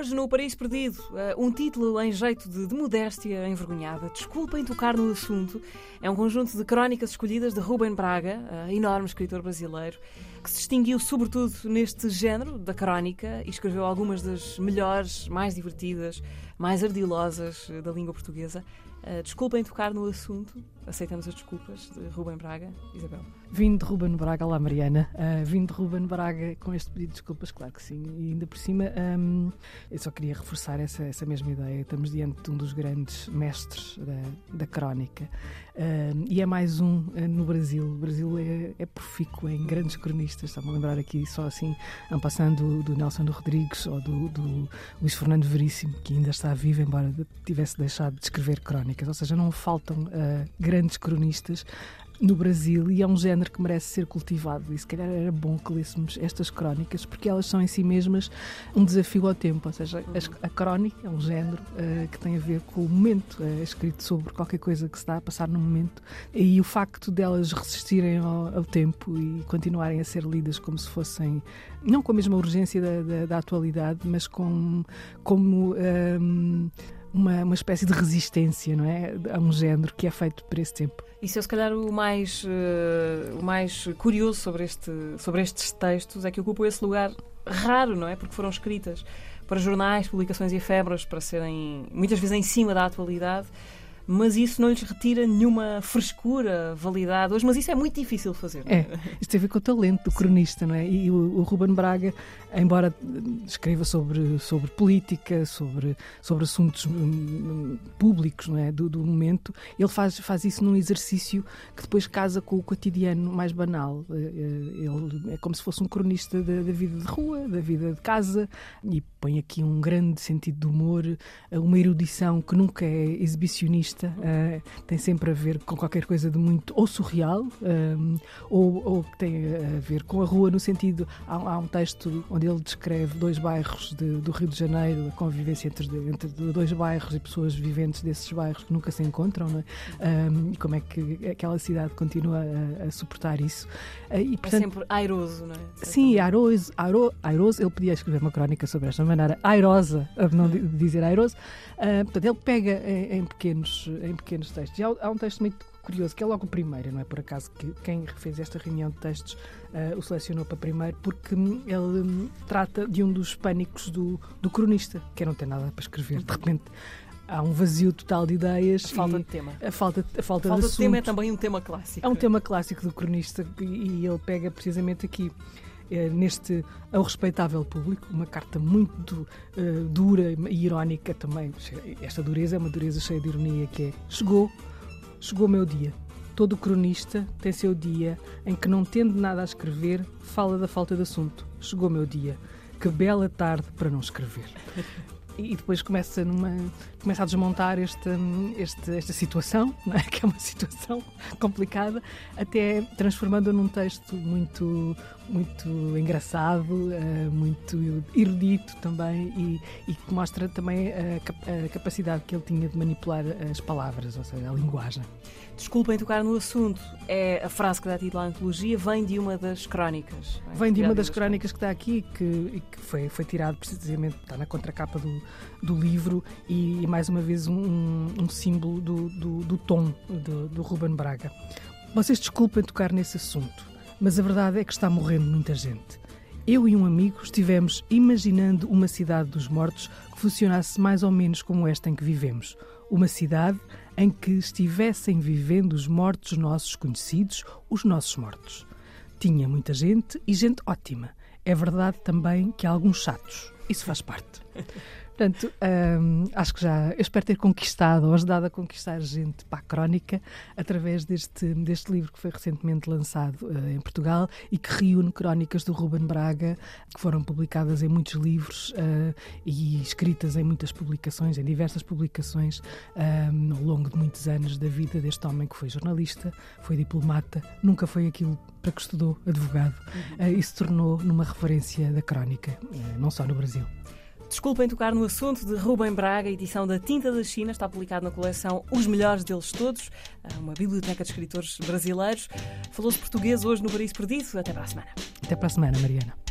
Hoje no Paraíso Perdido, eh, um título em jeito de, de modéstia envergonhada. Desculpem tocar no assunto. É um conjunto de crónicas escolhidas de Rubem Braga, eh, enorme escritor brasileiro, que se distinguiu sobretudo neste género da crónica e escreveu algumas das melhores, mais divertidas, mais ardilosas eh, da língua portuguesa. Desculpem tocar no assunto, aceitamos as desculpas de Rubem Braga. Isabel. Vindo de Ruben Braga, lá Mariana, uh, vindo de Ruben Braga com este pedido de desculpas, claro que sim. E ainda por cima, um, eu só queria reforçar essa, essa mesma ideia. Estamos diante de um dos grandes mestres da, da crónica. Uh, e é mais um uh, no Brasil. O Brasil é, é profícuo em grandes cronistas. Estava a lembrar aqui só assim, passando do, do Nelson Rodrigues ou do, do Luís Fernando Veríssimo, que ainda está vivo, embora tivesse deixado de escrever crónicas. Ou seja, não faltam grandes cronistas no Brasil e é um género que merece ser cultivado. E se calhar era bom que lêssemos estas crónicas, porque elas são em si mesmas um desafio ao tempo. Ou seja, a, crónica é um género uh, que tem a ver com o momento, é escrito sobre qualquer coisa que se está a passar no momento. E o facto delas resistirem ao, ao tempo e continuarem a ser lidas como se fossem, não com a mesma urgência da, da, da atualidade, mas com, como. Um, uma, uma espécie de resistência não é? a um género que é feito por esse tempo. Isso é, se calhar, o mais, uh, o mais curioso sobre, este, sobre estes textos, é que ocupam esse lugar raro, não é? Porque foram escritas para jornais, publicações e efebras, para serem muitas vezes em cima da atualidade mas isso não lhes retira nenhuma frescura, validade hoje, mas isso é muito difícil de fazer. É, isto tem a ver com o talento do cronista, não é? E o, o Ruben Braga, embora escreva sobre, sobre política, sobre, sobre assuntos hum, públicos não é? do, do momento, ele faz, faz isso num exercício que depois casa com o cotidiano mais banal. Eh, eh, ele é como se fosse um cronista da, da vida de rua, da vida de casa, e põe aqui um grande sentido de humor, uma erudição que nunca é exibicionista uh, tem sempre a ver com qualquer coisa de muito ou surreal um, ou, ou, que tem a ver com a rua, no sentido. Há, há um texto onde ele descreve dois bairros de, do Rio de Janeiro, a convivência entre, entre, dois bairros e pessoas viventes desses bairros que nunca se encontram, não é? um, e como é que aquela cidade continua a, a suportar isso. Uh, e, é portanto, é sempre airoso, não é? Sim, airoso, airo, airoso. Ele podia escrever uma crónica sobre esta maneira, airosa, não dizer airoso. Uh, portanto, ele pega em, em pequenos em pequenos textos. E há, há, um texto muito curioso, que é logo o primeiro, não é por acaso que quem fez esta reunião de textos uh, o selecionou para primeiro, porque ele um, trata de um dos pânicos do, do cronista, que é não ter nada para escrever. De repente há um vazio total de ideias. A falta de tema. A falta, a falta, a falta de, de tema é também um tema clássico. É um tema clássico do cronista e, ele pega precisamente aqui neste ao respeitável público, uma carta muito uh, dura e irónica também. Esta dureza é uma dureza cheia de ironia que é chegou, chegou meu dia. Todo cronista tem seu dia em que, não tendo nada a escrever, fala da falta de assunto. Chegou meu dia. Que bela tarde para não escrever. E depois começa, numa, começa a desmontar esta, esta, esta situação, é? que é uma situação complicada, até transformando num texto muito, muito engraçado, uh, muito erudito também e, e que mostra também a, a, capacidade que ele tinha de manipular as palavras, ou seja, a linguagem. Desculpem tocar no assunto, é a frase que dá título à antologia, vem de uma das crónicas. É? Vem de uma das crónicas que está aqui que, que foi, foi tirado precisamente, está na contracapa do, do livro e, e mais uma vez um, um símbolo do, do, do tom do, do Ruben Braga. Vocês desculpem tocar nesse assunto, mas a verdade é que está morrendo muita gente. Eu e um amigo estivemos imaginando uma cidade dos mortos que funcionasse mais ou menos como esta em que vivemos. Uma cidade em que estivessem vivendo os mortos nossos conhecidos, os nossos mortos. Tinha muita gente e gente ótima. É verdade também que há alguns chatos. Isso faz parte. Portanto, hum, acho que já eu espero ter conquistado ou ajudado a conquistar gente para a crónica através deste, deste livro que foi recentemente lançado uh, em Portugal e que reúne crónicas do Ruben Braga, que foram publicadas em muitos livros uh, e escritas em muitas publicações, em diversas publicações, um, ao longo de muitos anos da vida deste homem que foi jornalista, foi diplomata, nunca foi aquilo para que estudou advogado uh, e se tornou numa referência da crónica, não só no Brasil. Desculpem tocar no assunto de Rubem Braga, edição da Tinta da China, está publicado na coleção Os Melhores Deles Todos, uma biblioteca de escritores brasileiros. Falou-se português hoje no Paris Perdido. Até para a semana. Até para a semana, Mariana.